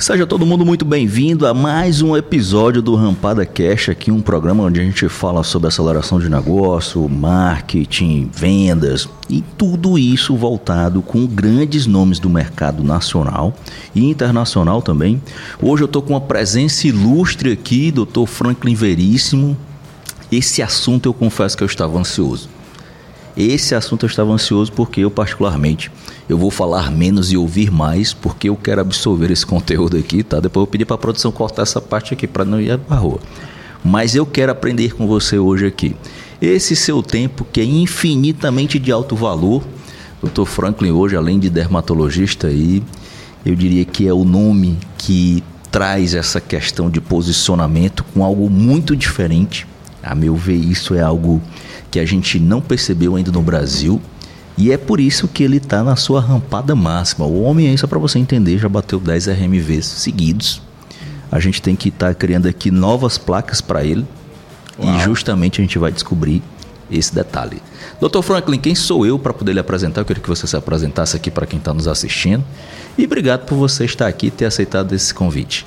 Seja todo mundo muito bem-vindo a mais um episódio do Rampada Cash, aqui um programa onde a gente fala sobre aceleração de negócio, marketing, vendas e tudo isso voltado com grandes nomes do mercado nacional e internacional também. Hoje eu estou com uma presença ilustre aqui, Dr. Franklin Veríssimo. Esse assunto eu confesso que eu estava ansioso. Esse assunto eu estava ansioso porque eu particularmente eu vou falar menos e ouvir mais, porque eu quero absorver esse conteúdo aqui, tá? Depois eu pedi para a produção cortar essa parte aqui para não ir para rua. Mas eu quero aprender com você hoje aqui. Esse seu tempo que é infinitamente de alto valor. Dr. Franklin hoje, além de dermatologista aí, eu diria que é o nome que traz essa questão de posicionamento com algo muito diferente. A meu ver, isso é algo que a gente não percebeu ainda no Brasil e é por isso que ele está na sua rampada máxima. O homem aí, só para você entender, já bateu 10 RMVs seguidos. A gente tem que estar tá criando aqui novas placas para ele. Uau. E justamente a gente vai descobrir esse detalhe. Dr. Franklin, quem sou eu para poder lhe apresentar? Eu queria que você se apresentasse aqui para quem está nos assistindo. E obrigado por você estar aqui e ter aceitado esse convite.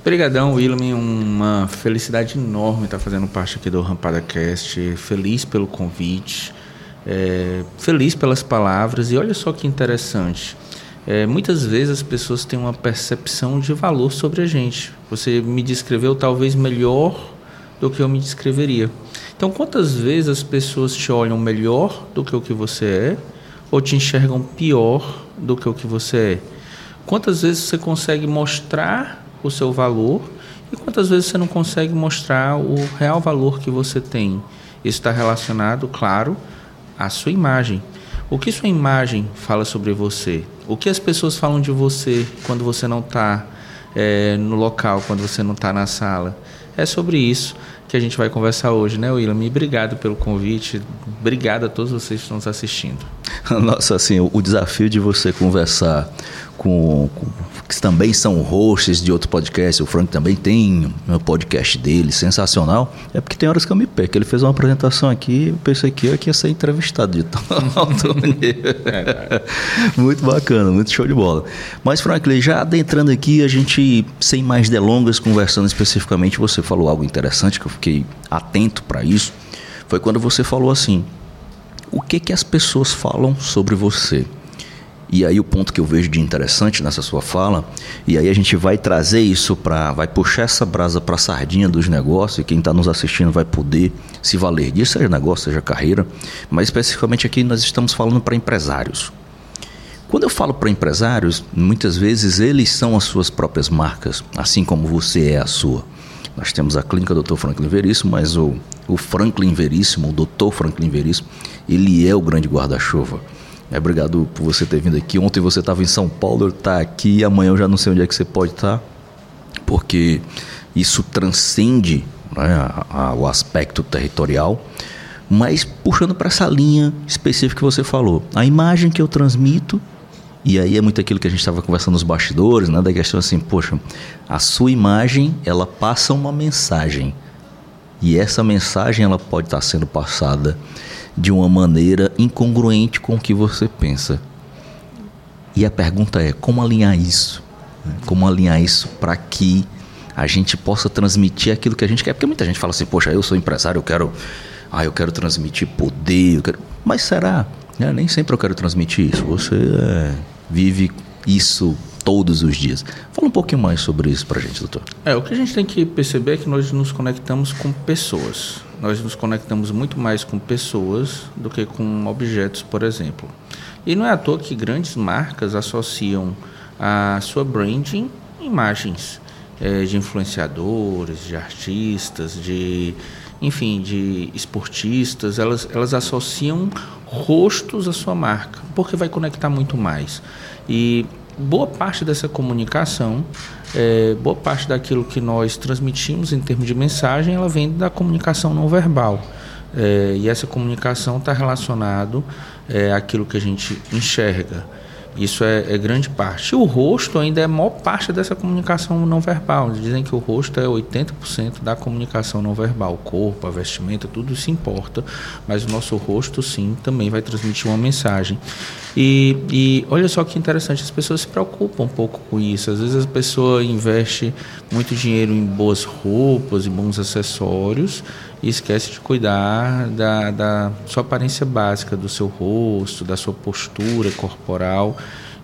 Obrigadão, William. Uma felicidade enorme estar fazendo parte aqui do Rampada Cast. Feliz pelo convite é, feliz pelas palavras e olha só que interessante. É, muitas vezes as pessoas têm uma percepção de valor sobre a gente. Você me descreveu talvez melhor do que eu me descreveria. Então, quantas vezes as pessoas te olham melhor do que o que você é ou te enxergam pior do que o que você é? Quantas vezes você consegue mostrar o seu valor e quantas vezes você não consegue mostrar o real valor que você tem? Isso está relacionado, claro, a sua imagem. O que sua imagem fala sobre você? O que as pessoas falam de você quando você não está é, no local, quando você não está na sala? É sobre isso que a gente vai conversar hoje, né, William? E obrigado pelo convite. Obrigado a todos vocês que estão nos assistindo. Nossa, assim, o desafio de você conversar com, com que também são hosts de outro podcast. O Frank também tem um podcast dele, sensacional. É porque tem horas que eu me perco. Ele fez uma apresentação aqui, eu pensei que eu ia ser entrevistado de alto nível. muito bacana, muito show de bola. Mas, Franklin, já adentrando aqui, a gente, sem mais delongas, conversando especificamente, você falou algo interessante que eu fiquei atento para isso. Foi quando você falou assim: o que que as pessoas falam sobre você? E aí o ponto que eu vejo de interessante nessa sua fala, e aí a gente vai trazer isso para, vai puxar essa brasa para a sardinha dos negócios, e quem está nos assistindo vai poder se valer disso, seja negócio, seja carreira, mas especificamente aqui nós estamos falando para empresários. Quando eu falo para empresários, muitas vezes eles são as suas próprias marcas, assim como você é a sua. Nós temos a clínica Dr. Franklin Veríssimo, mas o, o Franklin Veríssimo, o Dr. Franklin Veríssimo, ele é o grande guarda-chuva. É, obrigado por você ter vindo aqui. Ontem você estava em São Paulo, está aqui, amanhã eu já não sei onde é que você pode estar, tá, porque isso transcende né, a, a, o aspecto territorial. Mas puxando para essa linha específica que você falou, a imagem que eu transmito, e aí é muito aquilo que a gente estava conversando nos bastidores, né, da questão assim, poxa, a sua imagem ela passa uma mensagem e essa mensagem ela pode estar sendo passada de uma maneira incongruente com o que você pensa. E a pergunta é: como alinhar isso? Como alinhar isso para que a gente possa transmitir aquilo que a gente quer? Porque muita gente fala assim: poxa, eu sou empresário, eu quero, ah, eu quero transmitir poder, quero... mas será? É, nem sempre eu quero transmitir isso. Você é, vive isso todos os dias. Fala um pouquinho mais sobre isso para a gente, doutor. É, o que a gente tem que perceber é que nós nos conectamos com pessoas. Nós nos conectamos muito mais com pessoas do que com objetos, por exemplo. E não é à toa que grandes marcas associam a sua branding imagens é, de influenciadores, de artistas, de enfim, de esportistas, elas, elas associam rostos à sua marca, porque vai conectar muito mais. E boa parte dessa comunicação, é, boa parte daquilo que nós transmitimos em termos de mensagem, ela vem da comunicação não verbal. É, e essa comunicação está relacionado é, àquilo que a gente enxerga. Isso é, é, grande parte. O rosto ainda é a maior parte dessa comunicação não verbal. Dizem que o rosto é 80% da comunicação não verbal. O corpo, a vestimenta, tudo se importa, mas o nosso rosto, sim, também vai transmitir uma mensagem. E, e olha só que interessante, as pessoas se preocupam um pouco com isso. Às vezes a pessoa investe muito dinheiro em boas roupas, em bons acessórios, e esquece de cuidar da, da sua aparência básica, do seu rosto, da sua postura corporal.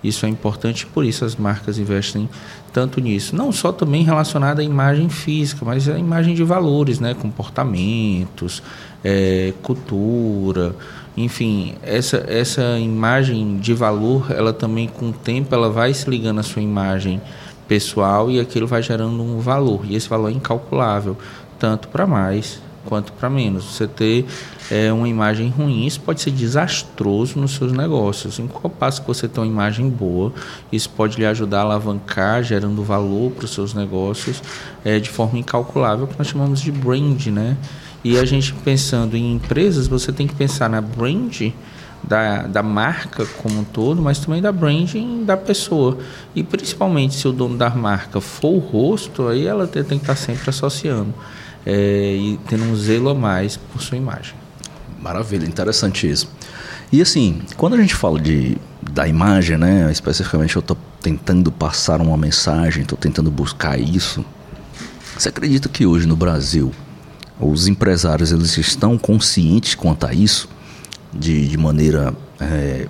Isso é importante, por isso as marcas investem tanto nisso. Não só também relacionada à imagem física, mas à imagem de valores, né? comportamentos, é, cultura, enfim, essa, essa imagem de valor, ela também com o tempo ela vai se ligando à sua imagem pessoal e aquilo vai gerando um valor. E esse valor é incalculável, tanto para mais quanto para menos. Você ter é, uma imagem ruim, isso pode ser desastroso nos seus negócios. Em qual passo que você tem uma imagem boa, isso pode lhe ajudar a alavancar, gerando valor para os seus negócios é, de forma incalculável, que nós chamamos de brand, né? E a gente pensando em empresas, você tem que pensar na brand da, da marca como um todo, mas também da branding da pessoa. E principalmente se o dono da marca for o rosto, aí ela tem, tem que estar sempre associando é, e tendo um zelo a mais por sua imagem. Maravilha, interessante isso. E assim, quando a gente fala de, da imagem, né, especificamente eu estou tentando passar uma mensagem, estou tentando buscar isso. Você acredita que hoje no Brasil os empresários eles estão conscientes quanto a isso, de, de maneira é,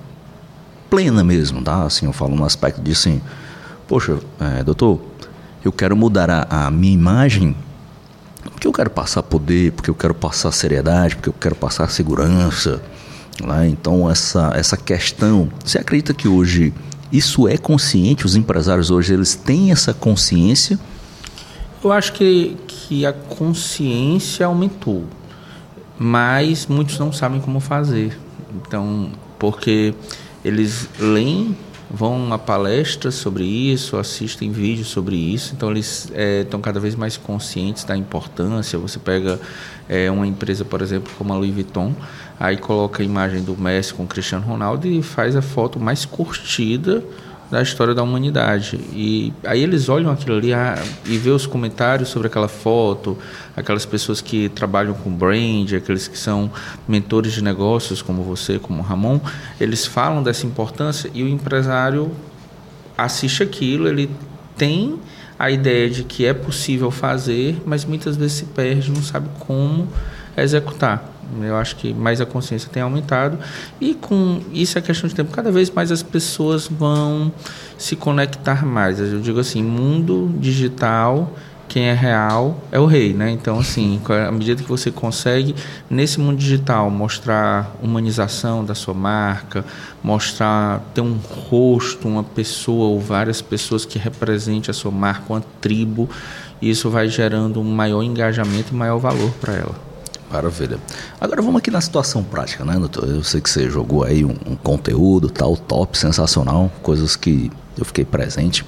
plena mesmo, tá? Assim, eu falo no aspecto de assim, poxa, é, doutor, eu quero mudar a, a minha imagem porque eu quero passar poder, porque eu quero passar seriedade, porque eu quero passar segurança. Né? Então, essa, essa questão, você acredita que hoje isso é consciente? Os empresários hoje eles têm essa consciência? Eu acho que, que a consciência aumentou, mas muitos não sabem como fazer. Então, porque eles leem vão a palestras sobre isso, assistem vídeos sobre isso, então eles estão é, cada vez mais conscientes da importância. Você pega é, uma empresa, por exemplo, como a Louis Vuitton, aí coloca a imagem do Messi com o Cristiano Ronaldo e faz a foto mais curtida da história da humanidade. E aí eles olham aquilo ali ah, e vê os comentários sobre aquela foto, aquelas pessoas que trabalham com brand, aqueles que são mentores de negócios como você, como Ramon, eles falam dessa importância e o empresário assiste aquilo, ele tem a ideia de que é possível fazer, mas muitas vezes se perde, não sabe como executar. Eu acho que mais a consciência tem aumentado e com isso é questão de tempo. Cada vez mais as pessoas vão se conectar mais. Eu digo assim, mundo digital, quem é real é o rei, né? Então assim, à medida que você consegue nesse mundo digital mostrar humanização da sua marca, mostrar ter um rosto, uma pessoa ou várias pessoas que represente a sua marca, uma tribo, isso vai gerando um maior engajamento e maior valor para ela. Maravilha. Agora vamos aqui na situação prática, né, doutor? Eu sei que você jogou aí um, um, conteúdo tal, top, sensacional, coisas que eu fiquei presente.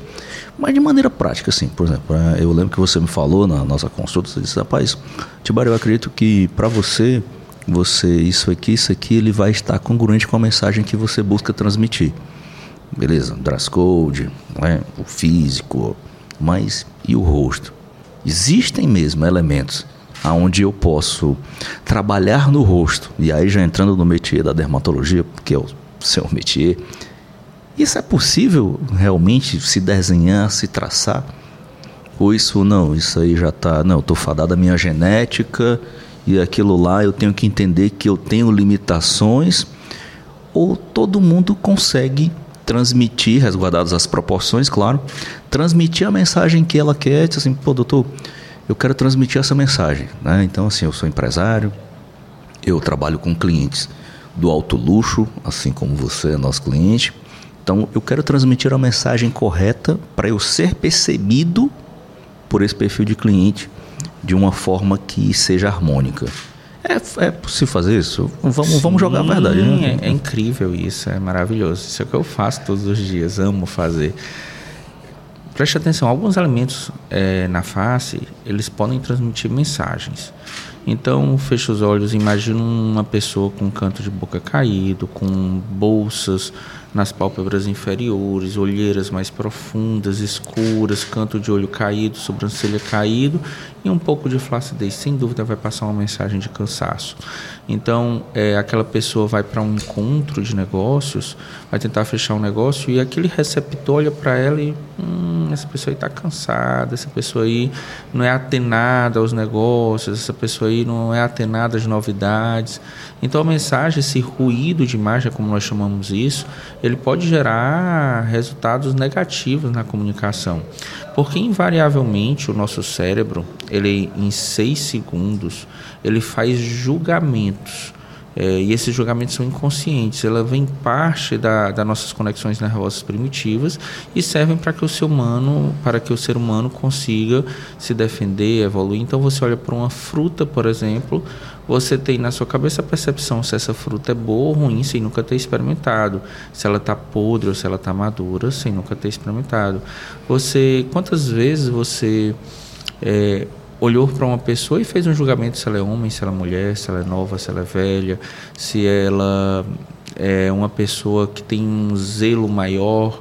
Mas de maneira prática, assim, por exemplo, né, eu lembro que você me falou na nossa consulta, você disse, rapaz, Tibário, eu acredito que para você, você, isso aqui, isso aqui, ele vai estar congruente com a mensagem que você busca transmitir. Beleza, dress code, né, o físico, mas e o rosto? Existem mesmo elementos aonde eu posso trabalhar no rosto, e aí já entrando no métier da dermatologia, que é o seu métier, isso é possível realmente se desenhar, se traçar? Ou isso não, isso aí já está, não, eu estou fadado à minha genética e aquilo lá eu tenho que entender que eu tenho limitações, ou todo mundo consegue transmitir, resguardadas as proporções, claro, transmitir a mensagem que ela quer, assim, pô, doutor, eu quero transmitir essa mensagem. Né? Então, assim, eu sou empresário, eu trabalho com clientes do alto luxo, assim como você é nosso cliente. Então, eu quero transmitir a mensagem correta para eu ser percebido por esse perfil de cliente de uma forma que seja harmônica. É, é possível fazer isso? Vamos, vamos jogar a verdade. Né? É, é incrível isso, é maravilhoso. Isso é o que eu faço todos os dias, amo fazer. Preste atenção, alguns elementos é, na face, eles podem transmitir mensagens. Então, feche os olhos, imagine uma pessoa com canto de boca caído, com bolsas nas pálpebras inferiores, olheiras mais profundas, escuras, canto de olho caído, sobrancelha caído e um pouco de flacidez. Sem dúvida vai passar uma mensagem de cansaço. Então, é, aquela pessoa vai para um encontro de negócios, vai tentar fechar um negócio e aquele receptor olha para ela e hum, essa pessoa aí está cansada, essa pessoa aí não é atenada aos negócios, essa pessoa aí não é atenada às novidades. Então, a mensagem, esse ruído de imagem, como nós chamamos isso, ele pode gerar resultados negativos na comunicação. Porque invariavelmente o nosso cérebro, ele em seis segundos, ele faz julgamentos. É, e esses julgamentos são inconscientes, ela vem parte da, das nossas conexões nervosas primitivas e servem para que o ser humano, para que o ser humano consiga se defender, evoluir. Então você olha para uma fruta, por exemplo, você tem na sua cabeça a percepção se essa fruta é boa ou ruim sem nunca ter experimentado, se ela está podre ou se ela está madura sem nunca ter experimentado. Você, quantas vezes você é, olhou para uma pessoa e fez um julgamento se ela é homem, se ela é mulher, se ela é nova, se ela é velha, se ela é uma pessoa que tem um zelo maior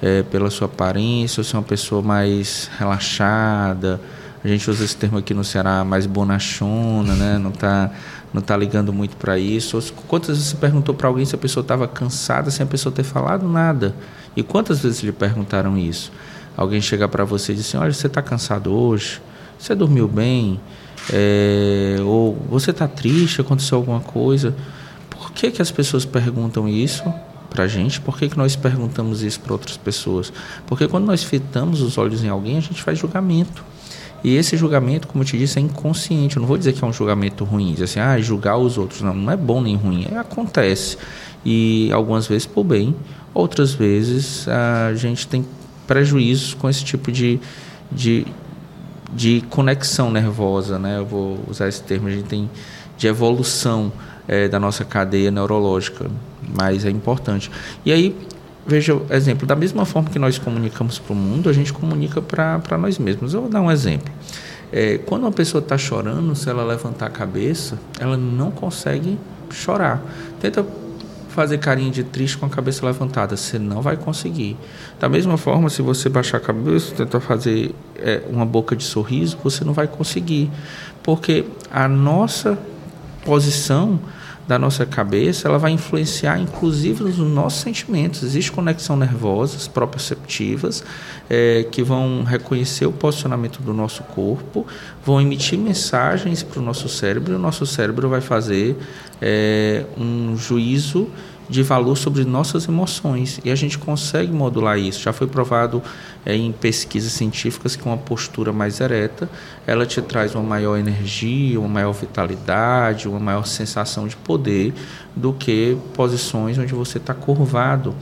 é, pela sua aparência, ou se é uma pessoa mais relaxada a gente usa esse termo aqui no Ceará mais bonachona, né? Não está não tá ligando muito para isso. Quantas vezes você perguntou para alguém se a pessoa estava cansada sem a pessoa ter falado nada? E quantas vezes lhe perguntaram isso? Alguém chegar para você e dizer assim, olha, você está cansado hoje? Você dormiu bem? É, ou você está triste? Aconteceu alguma coisa? Por que, que as pessoas perguntam isso para a gente? Por que, que nós perguntamos isso para outras pessoas? Porque quando nós fitamos os olhos em alguém, a gente faz julgamento. E esse julgamento, como eu te disse, é inconsciente. Eu não vou dizer que é um julgamento ruim, dizer assim, ah, julgar os outros. Não, não é bom nem ruim, é, acontece. E algumas vezes por bem, outras vezes a gente tem prejuízos com esse tipo de, de, de conexão nervosa, né? Eu vou usar esse termo, a gente tem de evolução é, da nossa cadeia neurológica, mas é importante. E aí Veja, exemplo, da mesma forma que nós comunicamos para o mundo, a gente comunica para nós mesmos. Eu vou dar um exemplo. É, quando uma pessoa está chorando, se ela levantar a cabeça, ela não consegue chorar. Tenta fazer carinha de triste com a cabeça levantada, você não vai conseguir. Da mesma forma, se você baixar a cabeça, tentar fazer é, uma boca de sorriso, você não vai conseguir. Porque a nossa posição da nossa cabeça, ela vai influenciar inclusive nos nossos sentimentos. Existe conexão nervosas proprioceptivas é, que vão reconhecer o posicionamento do nosso corpo, vão emitir mensagens para o nosso cérebro e o nosso cérebro vai fazer é, um juízo de valor sobre nossas emoções e a gente consegue modular isso. Já foi provado é, em pesquisas científicas que uma postura mais ereta ela te traz uma maior energia, uma maior vitalidade, uma maior sensação de poder do que posições onde você está curvado.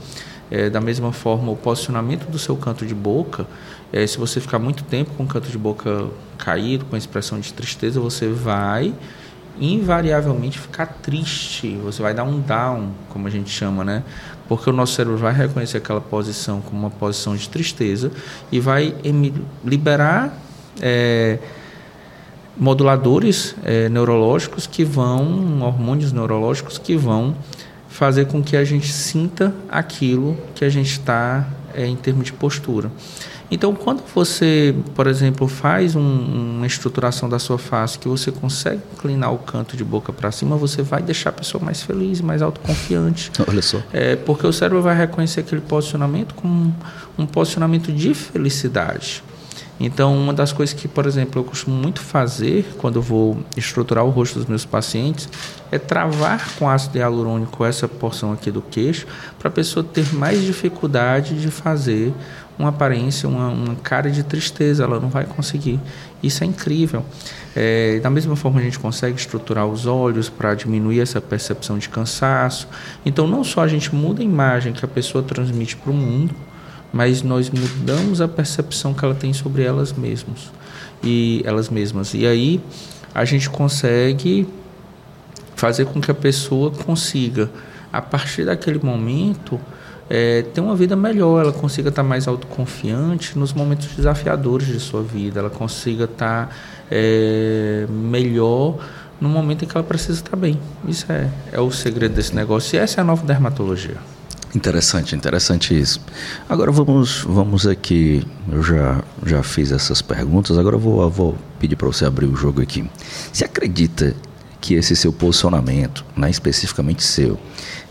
É, da mesma forma, o posicionamento do seu canto de boca, é, se você ficar muito tempo com o canto de boca caído, com expressão de tristeza, você vai invariavelmente ficar triste, você vai dar um down, como a gente chama, né? Porque o nosso cérebro vai reconhecer aquela posição como uma posição de tristeza e vai liberar é, moduladores é, neurológicos que vão, hormônios neurológicos que vão fazer com que a gente sinta aquilo que a gente está é, em termos de postura. Então, quando você, por exemplo, faz um, uma estruturação da sua face que você consegue inclinar o canto de boca para cima, você vai deixar a pessoa mais feliz, mais autoconfiante. Olha só. É, porque o cérebro vai reconhecer aquele posicionamento como um posicionamento de felicidade. Então, uma das coisas que, por exemplo, eu costumo muito fazer quando eu vou estruturar o rosto dos meus pacientes é travar com ácido hialurônico essa porção aqui do queixo para a pessoa ter mais dificuldade de fazer uma aparência, uma, uma, cara de tristeza, ela não vai conseguir. Isso é incrível. É, da mesma forma, a gente consegue estruturar os olhos para diminuir essa percepção de cansaço. Então, não só a gente muda a imagem que a pessoa transmite para o mundo, mas nós mudamos a percepção que ela tem sobre elas mesmas e elas mesmas. E aí a gente consegue fazer com que a pessoa consiga, a partir daquele momento, é, ter uma vida melhor, ela consiga estar mais autoconfiante nos momentos desafiadores de sua vida, ela consiga estar é, melhor no momento em que ela precisa estar bem. Isso é, é o segredo desse negócio e essa é a nova dermatologia. Interessante, interessante isso. Agora vamos, vamos aqui. Eu já, já fiz essas perguntas, agora eu vou, eu vou pedir para você abrir o jogo aqui. Você acredita que esse seu posicionamento, né, especificamente seu,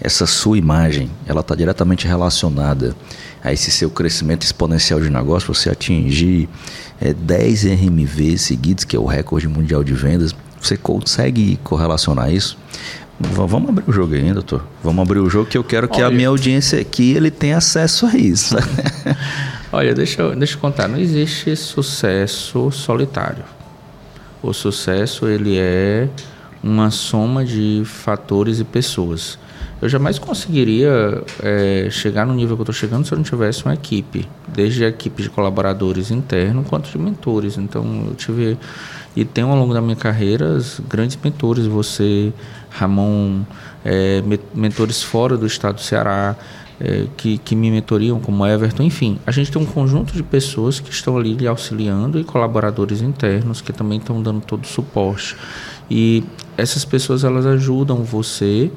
essa sua imagem, ela está diretamente relacionada a esse seu crescimento exponencial de negócio, você atingir é, 10 RMV seguidos, que é o recorde mundial de vendas, você consegue correlacionar isso? Vamos abrir o jogo aí, doutor. Vamos abrir o jogo que eu quero que Olha, a minha audiência aqui ele tenha acesso a isso. Olha, deixa eu, deixa eu contar. Não existe sucesso solitário. O sucesso ele é uma soma de fatores e pessoas. Eu jamais conseguiria é, chegar no nível que eu estou chegando se eu não tivesse uma equipe, desde a equipe de colaboradores internos quanto de mentores. Então eu tive e tenho ao longo da minha carreira grandes mentores. Você, Ramon, é, mentores fora do estado do Ceará, é, que, que me mentoriam, como Everton, enfim. A gente tem um conjunto de pessoas que estão ali lhe auxiliando e colaboradores internos que também estão dando todo o suporte. E essas pessoas elas ajudam você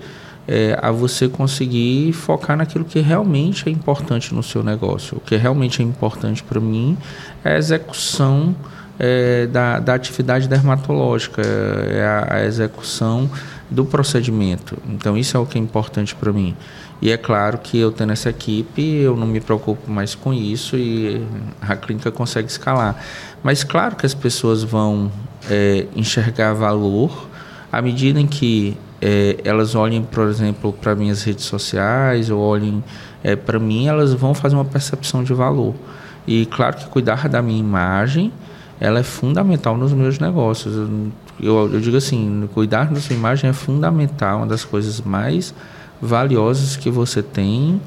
é, a você conseguir focar naquilo que realmente é importante no seu negócio. O que realmente é importante para mim é a execução é, da, da atividade dermatológica, é a, a execução do procedimento. Então, isso é o que é importante para mim. E é claro que eu tendo essa equipe, eu não me preocupo mais com isso e a clínica consegue escalar. Mas claro que as pessoas vão é, enxergar valor à medida em que é, elas olhem, por exemplo, para minhas redes sociais ou olhem é, para mim, elas vão fazer uma percepção de valor. E claro que cuidar da minha imagem, ela é fundamental nos meus negócios. Eu, eu digo assim, cuidar da sua imagem é fundamental, uma das coisas mais valiosas que você tem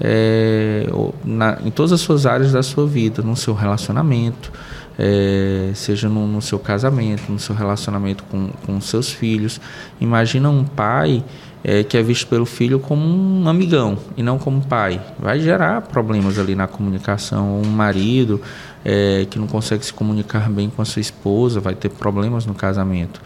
é, na, em todas as suas áreas da sua vida, no seu relacionamento, é, seja no, no, seu casamento, no seu relacionamento com, com seus filhos. Imagina um pai é, que é visto pelo filho como um amigão e não como pai. Vai gerar problemas ali na comunicação. Um marido é, que não consegue se comunicar bem com a sua esposa vai ter problemas no casamento.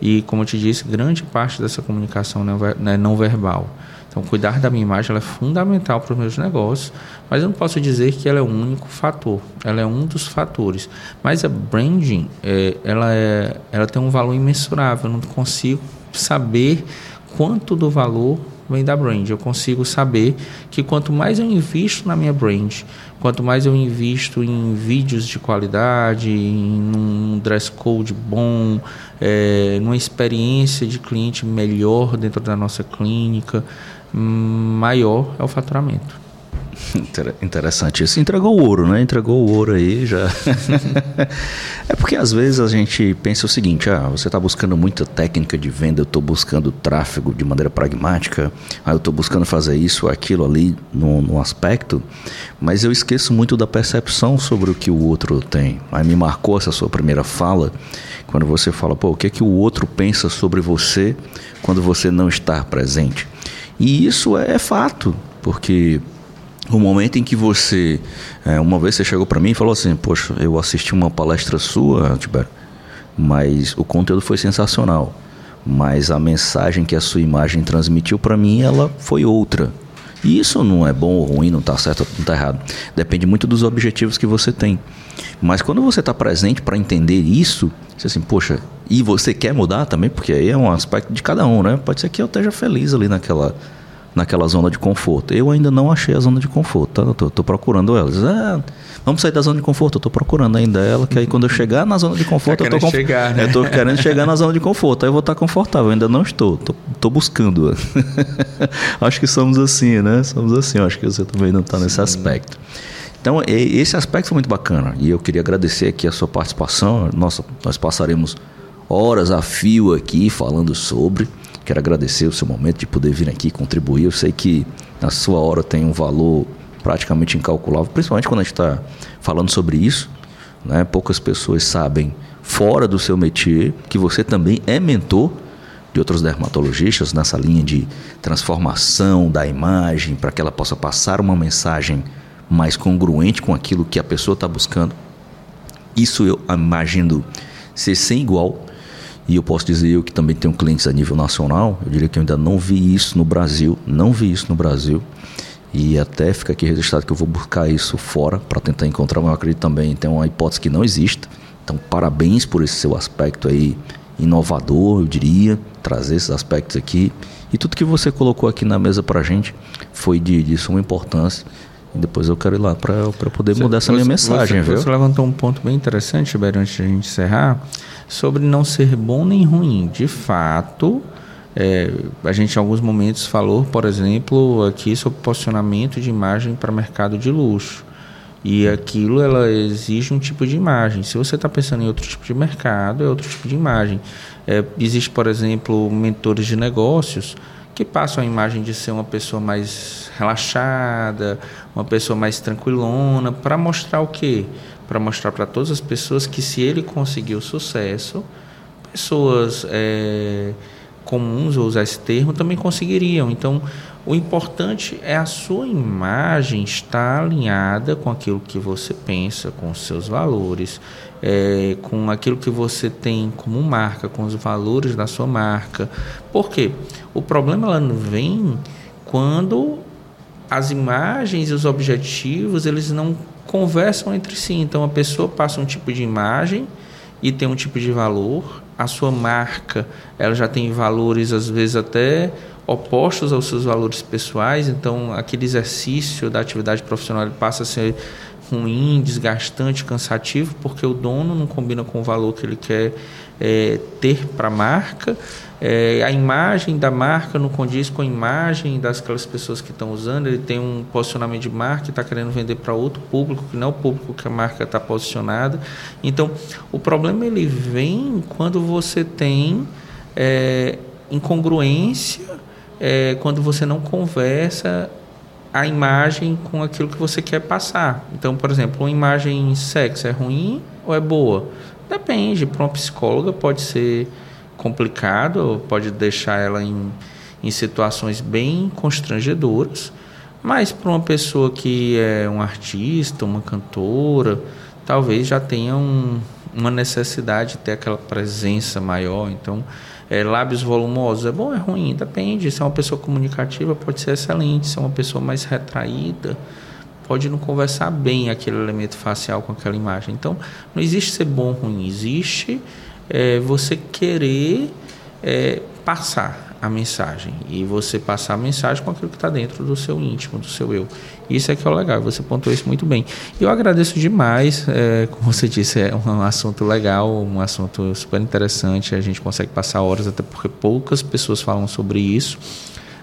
E, como eu te disse, grande parte dessa comunicação é não verbal. Então, cuidar da minha imagem é fundamental para os meus negócios, mas eu não posso dizer que ela é o único fator. Ela é um dos fatores. Mas a branding, é, ela, é, ela tem um valor imensurável. Eu não consigo saber quanto do valor vem da brand. Eu consigo saber que quanto mais eu invisto na minha brand, quanto mais eu invisto em vídeos de qualidade, em um dress code bom, é, numa experiência de cliente melhor dentro da nossa clínica, maior é o faturamento. Interessante isso. Entregou o ouro, né? Entregou o ouro aí já. é porque às vezes a gente pensa o seguinte: ah, você está buscando muita técnica de venda, eu estou buscando tráfego de maneira pragmática, ah, eu estou buscando fazer isso, aquilo ali no, no aspecto, mas eu esqueço muito da percepção sobre o que o outro tem. Aí me marcou essa sua primeira fala, quando você fala, pô, o que é que o outro pensa sobre você quando você não está presente. E isso é fato, porque o momento em que você. É, uma vez você chegou para mim e falou assim: Poxa, eu assisti uma palestra sua, Tibério, mas o conteúdo foi sensacional. Mas a mensagem que a sua imagem transmitiu para mim, ela foi outra. E isso não é bom ou ruim, não está certo não está errado. Depende muito dos objetivos que você tem. Mas quando você está presente para entender isso, você assim, poxa, e você quer mudar também, porque aí é um aspecto de cada um, né? Pode ser que eu esteja feliz ali naquela, naquela zona de conforto. Eu ainda não achei a zona de conforto, tá? Tô, tô procurando ela. Ah, vamos sair da zona de conforto, tô procurando ainda ela, que aí quando eu chegar na zona de conforto, tá eu, tô conf... chegar, né? eu tô querendo chegar na zona de conforto, aí eu vou estar confortável, eu ainda não estou, tô, tô buscando. acho que somos assim, né? Somos assim, acho que você também não está nesse aspecto. Então, esse aspecto foi muito bacana e eu queria agradecer aqui a sua participação. Nossa, nós passaremos horas a fio aqui falando sobre. Quero agradecer o seu momento de poder vir aqui contribuir. Eu sei que a sua hora tem um valor praticamente incalculável, principalmente quando a gente está falando sobre isso. Né? Poucas pessoas sabem, fora do seu métier, que você também é mentor de outros dermatologistas nessa linha de transformação da imagem para que ela possa passar uma mensagem mais congruente com aquilo que a pessoa está buscando. Isso eu imagino ser sem igual. E eu posso dizer eu que também tenho clientes a nível nacional, eu diria que eu ainda não vi isso no Brasil, não vi isso no Brasil. E até fica aqui registrado que eu vou buscar isso fora para tentar encontrar, mas eu acredito também tem uma hipótese que não exista. Então, parabéns por esse seu aspecto aí inovador, eu diria, trazer esses aspectos aqui. E tudo que você colocou aqui na mesa para a gente foi de, de suma importância. E depois eu quero ir lá para poder você, mudar essa minha mensagem, você, viu? Você levantou um ponto bem interessante, Tibério, antes de a gente encerrar, sobre não ser bom nem ruim. De fato, é, a gente em alguns momentos falou, por exemplo, aqui sobre posicionamento de imagem para mercado de luxo. E aquilo ela exige um tipo de imagem. Se você está pensando em outro tipo de mercado, é outro tipo de imagem. É, existe, por exemplo, mentores de negócios que passam a imagem de ser uma pessoa mais relaxada, uma pessoa mais tranquilona, para mostrar o quê? Para mostrar para todas as pessoas que se ele conseguiu sucesso, pessoas é, comuns, ou usar esse termo, também conseguiriam. Então, o importante é a sua imagem estar alinhada com aquilo que você pensa, com os seus valores, é, com aquilo que você tem como marca, com os valores da sua marca. Por quê? O problema ela vem quando as imagens e os objetivos eles não conversam entre si. Então a pessoa passa um tipo de imagem e tem um tipo de valor. A sua marca ela já tem valores às vezes até opostos aos seus valores pessoais, então aquele exercício da atividade profissional passa a ser ruim, desgastante, cansativo, porque o dono não combina com o valor que ele quer é, ter para a marca, é, a imagem da marca não condiz com a imagem das aquelas pessoas que estão usando, ele tem um posicionamento de marca e está querendo vender para outro público, que não é o público que a marca está posicionada. Então, o problema ele vem quando você tem é, incongruência é, quando você não conversa a imagem com aquilo que você quer passar. Então, por exemplo, uma imagem sexy é ruim ou é boa? Depende. Para uma psicóloga pode ser complicado, pode deixar ela em, em situações bem constrangedoras, mas para uma pessoa que é um artista, uma cantora, talvez já tenha um, uma necessidade de ter aquela presença maior. Então, é, lábios volumosos, é bom é ruim? Depende. Se é uma pessoa comunicativa, pode ser excelente. Se é uma pessoa mais retraída, pode não conversar bem aquele elemento facial com aquela imagem. Então, não existe ser bom ou ruim, existe é, você querer é, passar a mensagem e você passar a mensagem com aquilo que está dentro do seu íntimo, do seu eu. Isso é que é o legal, você pontuou isso muito bem. Eu agradeço demais, é, como você disse, é um assunto legal, um assunto super interessante, a gente consegue passar horas, até porque poucas pessoas falam sobre isso.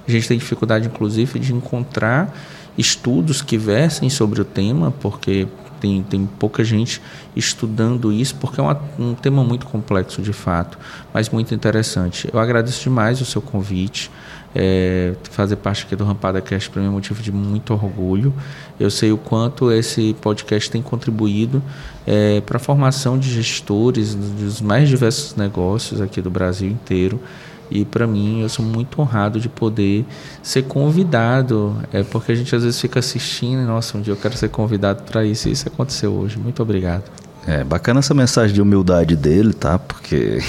A gente tem dificuldade, inclusive, de encontrar estudos que versem sobre o tema, porque tem, tem pouca gente estudando isso, porque é uma, um tema muito complexo de fato, mas muito interessante. Eu agradeço demais o seu convite. É, fazer parte aqui do Rampada Cast para mim é motivo de muito orgulho. Eu sei o quanto esse podcast tem contribuído é, para a formação de gestores dos mais diversos negócios aqui do Brasil inteiro. E para mim, eu sou muito honrado de poder ser convidado. É porque a gente às vezes fica assistindo, e, nossa, um dia eu quero ser convidado para isso. E isso aconteceu hoje. Muito obrigado. É bacana essa mensagem de humildade dele, tá? Porque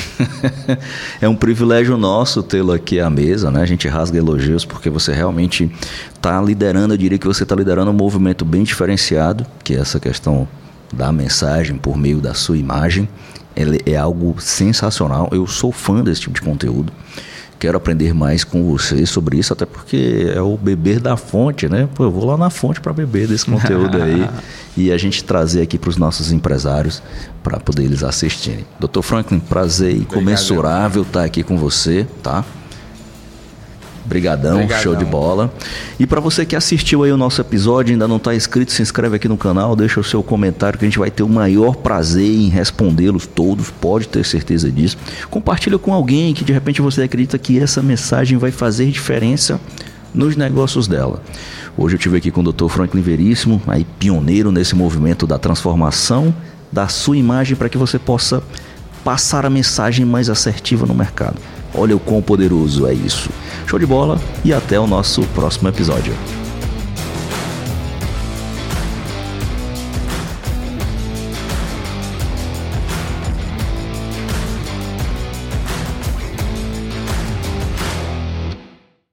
é um privilégio nosso tê-lo aqui à mesa, né? A gente rasga elogios porque você realmente está liderando, eu diria que você está liderando um movimento bem diferenciado, que é essa questão da mensagem por meio da sua imagem é algo sensacional. Eu sou fã desse tipo de conteúdo. Quero aprender mais com você sobre isso, até porque é o beber da fonte, né? Pô, eu vou lá na fonte para beber desse conteúdo aí e a gente trazer aqui para os nossos empresários para poder eles assistirem. Dr. Franklin, prazer comensurável estar aqui com você, tá? Brigadão, Brigadão, show de bola. E para você que assistiu aí o nosso episódio, ainda não está inscrito, se inscreve aqui no canal, deixa o seu comentário que a gente vai ter o maior prazer em respondê-los todos, pode ter certeza disso. Compartilha com alguém que de repente você acredita que essa mensagem vai fazer diferença nos negócios dela. Hoje eu estive aqui com o Dr. Franklin Veríssimo, aí pioneiro nesse movimento da transformação da sua imagem para que você possa passar a mensagem mais assertiva no mercado. Olha o quão poderoso é isso. Show de bola e até o nosso próximo episódio.